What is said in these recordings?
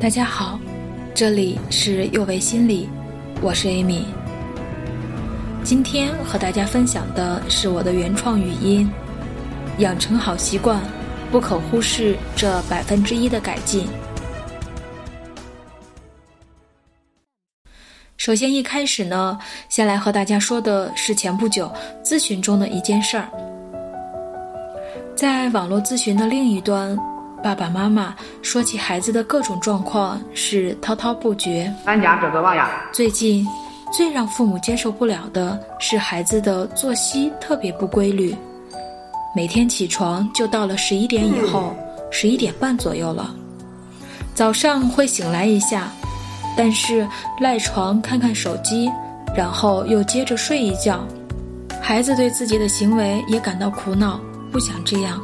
大家好，这里是幼为心理，我是 Amy。今天和大家分享的是我的原创语音。养成好习惯，不可忽视这百分之一的改进。首先一开始呢，先来和大家说的是前不久咨询中的一件事儿。在网络咨询的另一端。爸爸妈妈说起孩子的各种状况是滔滔不绝。最近最让父母接受不了的是孩子的作息特别不规律，每天起床就到了十一点以后，十一点半左右了。早上会醒来一下，但是赖床看看手机，然后又接着睡一觉。孩子对自己的行为也感到苦恼，不想这样。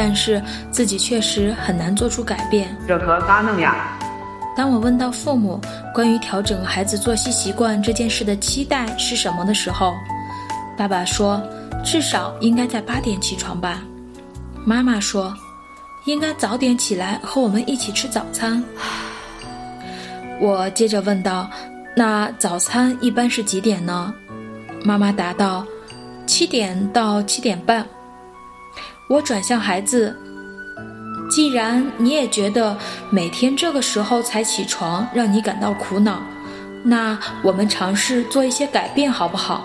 但是自己确实很难做出改变，这可咋弄呀？当我问到父母关于调整孩子作息习惯这件事的期待是什么的时候，爸爸说至少应该在八点起床吧。妈妈说应该早点起来和我们一起吃早餐。我接着问道：“那早餐一般是几点呢？”妈妈答道：“七点到七点半。”我转向孩子，既然你也觉得每天这个时候才起床让你感到苦恼，那我们尝试做一些改变好不好？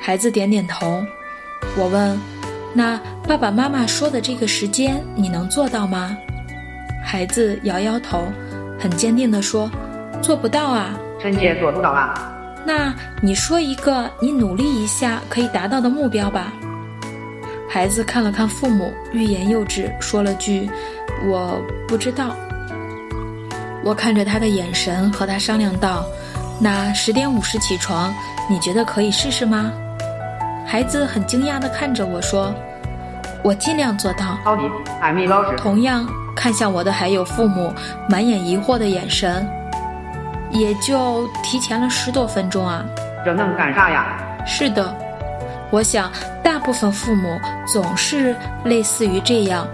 孩子点点头。我问：“那爸爸妈妈说的这个时间你能做到吗？”孩子摇摇头，很坚定地说：“做不到啊。”臣妾做不到啊。那你说一个你努力一下可以达到的目标吧。孩子看了看父母，欲言又止，说了句：“我不知道。”我看着他的眼神，和他商量道：“那十点五十起床，你觉得可以试试吗？”孩子很惊讶地看着我说：“我尽量做到。”同样看向我的还有父母，满眼疑惑的眼神。也就提前了十多分钟啊！这能干啥呀？是的，我想。大部分父母总是类似于这样，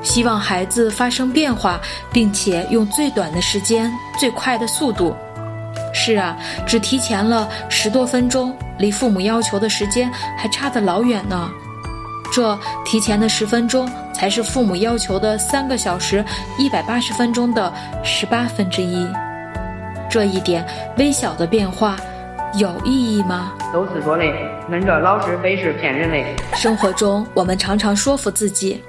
希望孩子发生变化，并且用最短的时间、最快的速度。是啊，只提前了十多分钟，离父母要求的时间还差得老远呢。这提前的十分钟，才是父母要求的三个小时一百八十分钟的十八分之一。这一点微小的变化。有意义吗？都是说的，恁这老师非是骗人的。生活中，我们常常说服自己，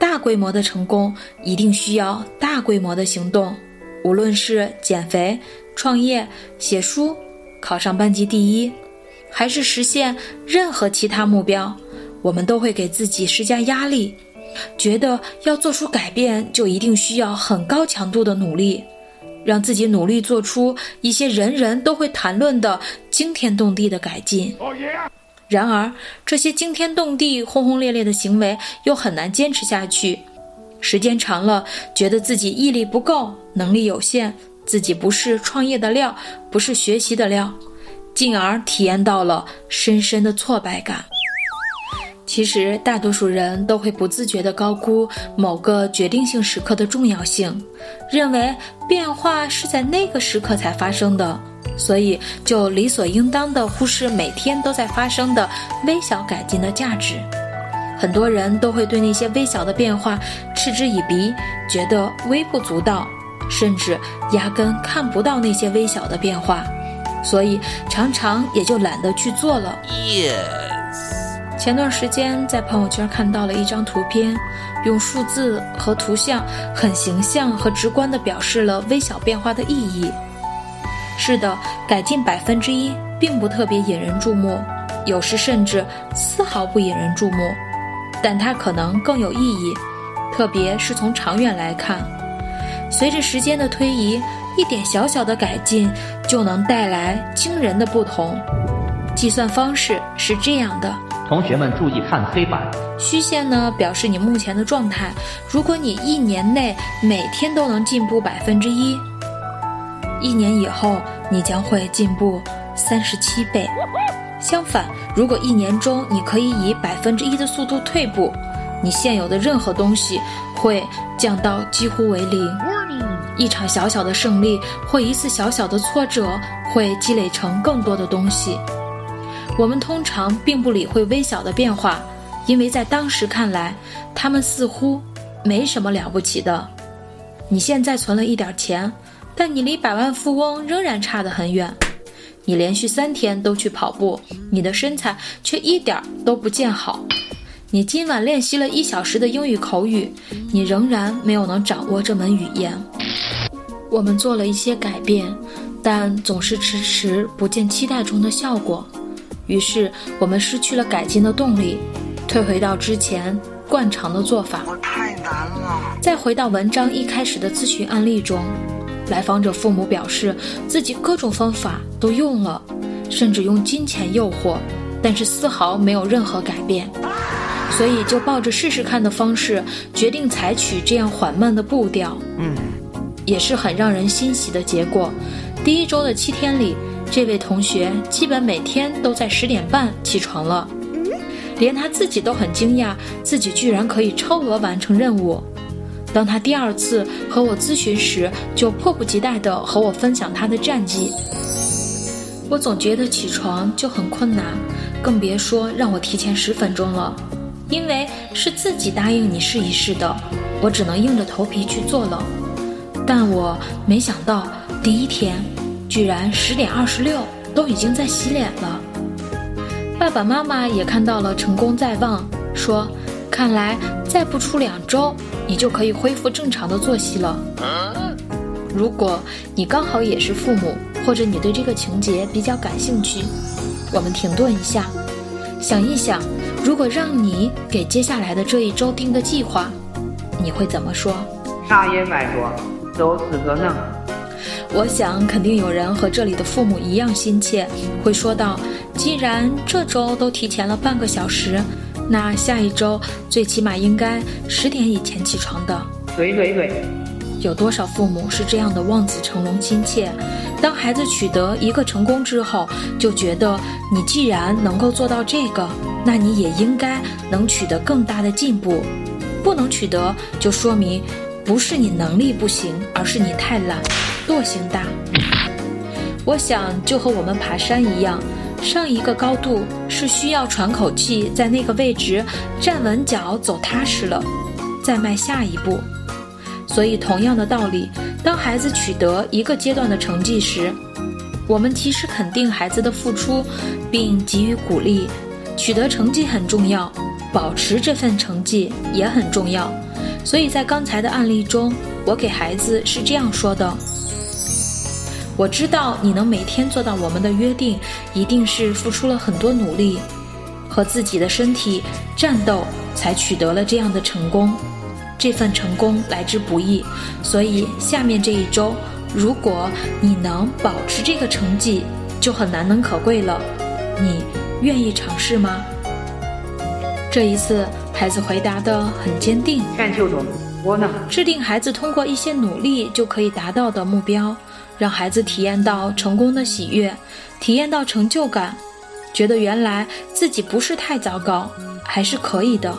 大规模的成功一定需要大规模的行动。无论是减肥、创业、写书、考上班级第一，还是实现任何其他目标，我们都会给自己施加压力，觉得要做出改变，就一定需要很高强度的努力。让自己努力做出一些人人都会谈论的惊天动地的改进。然而，这些惊天动地、轰轰烈烈的行为又很难坚持下去。时间长了，觉得自己毅力不够，能力有限，自己不是创业的料，不是学习的料，进而体验到了深深的挫败感。其实，大多数人都会不自觉地高估某个决定性时刻的重要性，认为变化是在那个时刻才发生的，所以就理所应当地忽视每天都在发生的微小改进的价值。很多人都会对那些微小的变化嗤之以鼻，觉得微不足道，甚至压根看不到那些微小的变化，所以常常也就懒得去做了。前段时间在朋友圈看到了一张图片，用数字和图像很形象和直观地表示了微小变化的意义。是的，改进百分之一并不特别引人注目，有时甚至丝毫不引人注目，但它可能更有意义，特别是从长远来看。随着时间的推移，一点小小的改进就能带来惊人的不同。计算方式是这样的。同学们注意看黑板，虚线呢表示你目前的状态。如果你一年内每天都能进步百分之一，一年以后你将会进步三十七倍。相反，如果一年中你可以以百分之一的速度退步，你现有的任何东西会降到几乎为零。一场小小的胜利或一次小小的挫折会积累成更多的东西。我们通常并不理会微小的变化，因为在当时看来，他们似乎没什么了不起的。你现在存了一点钱，但你离百万富翁仍然差得很远。你连续三天都去跑步，你的身材却一点都不见好。你今晚练习了一小时的英语口语，你仍然没有能掌握这门语言。我们做了一些改变，但总是迟迟不见期待中的效果，于是我们失去了改进的动力，退回到之前惯常的做法。我太难了。再回到文章一开始的咨询案例中，来访者父母表示自己各种方法都用了，甚至用金钱诱惑，但是丝毫没有任何改变。所以就抱着试试看的方式，决定采取这样缓慢的步调。嗯，也是很让人欣喜的结果。第一周的七天里，这位同学基本每天都在十点半起床了，连他自己都很惊讶，自己居然可以超额完成任务。当他第二次和我咨询时，就迫不及待地和我分享他的战绩。我总觉得起床就很困难，更别说让我提前十分钟了。因为是自己答应你试一试的，我只能硬着头皮去做了。但我没想到，第一天居然十点二十六都已经在洗脸了。爸爸妈妈也看到了成功在望，说：“看来再不出两周，你就可以恢复正常的作息了。”如果你刚好也是父母，或者你对这个情节比较感兴趣，我们停顿一下，想一想。如果让你给接下来的这一周定个计划，你会怎么说？啥也白说，就是个能。我想肯定有人和这里的父母一样心切，会说道：既然这周都提前了半个小时，那下一周最起码应该十点以前起床的。对对对。有多少父母是这样的望子成龙心切？当孩子取得一个成功之后，就觉得你既然能够做到这个，那你也应该能取得更大的进步。不能取得，就说明不是你能力不行，而是你太懒，惰性大。我想就和我们爬山一样，上一个高度是需要喘口气，在那个位置站稳脚，走踏实了，再迈下一步。所以，同样的道理，当孩子取得一个阶段的成绩时，我们及时肯定孩子的付出，并给予鼓励。取得成绩很重要，保持这份成绩也很重要。所以在刚才的案例中，我给孩子是这样说的：“我知道你能每天做到我们的约定，一定是付出了很多努力，和自己的身体战斗，才取得了这样的成功。”这份成功来之不易，所以下面这一周，如果你能保持这个成绩，就很难能可贵了。你愿意尝试吗？这一次，孩子回答的很坚定。全球中，我能制定孩子通过一些努力就可以达到的目标，让孩子体验到成功的喜悦，体验到成就感，觉得原来自己不是太糟糕，还是可以的。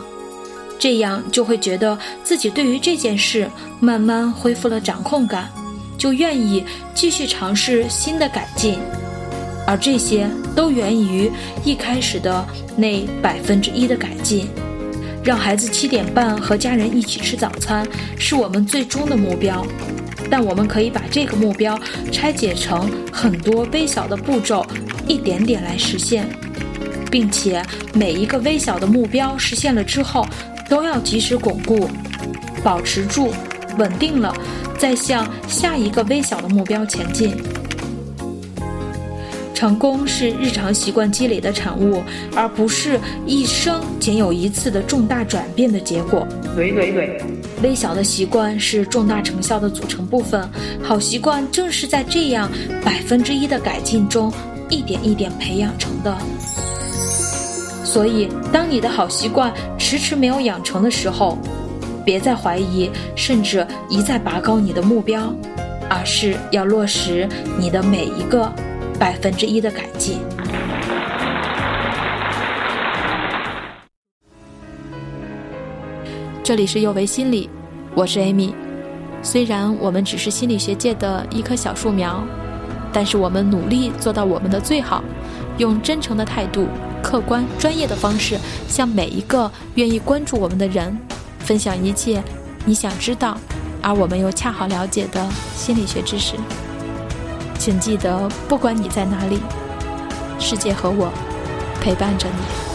这样就会觉得自己对于这件事慢慢恢复了掌控感，就愿意继续尝试新的改进，而这些都源于一开始的那百分之一的改进。让孩子七点半和家人一起吃早餐是我们最终的目标，但我们可以把这个目标拆解成很多微小的步骤，一点点来实现，并且每一个微小的目标实现了之后。都要及时巩固，保持住，稳定了，再向下一个微小的目标前进。成功是日常习惯积累的产物，而不是一生仅有一次的重大转变的结果。对对对，微小的习惯是重大成效的组成部分。好习惯正是在这样百分之一的改进中，一点一点培养成的。所以，当你的好习惯迟迟没有养成的时候，别再怀疑，甚至一再拔高你的目标，而是要落实你的每一个百分之一的改进。这里是幼为心理，我是 Amy。虽然我们只是心理学界的一棵小树苗，但是我们努力做到我们的最好，用真诚的态度、客观专业的方式，向每一个愿意关注我们的人，分享一切你想知道，而我们又恰好了解的心理学知识。请记得，不管你在哪里，世界和我陪伴着你。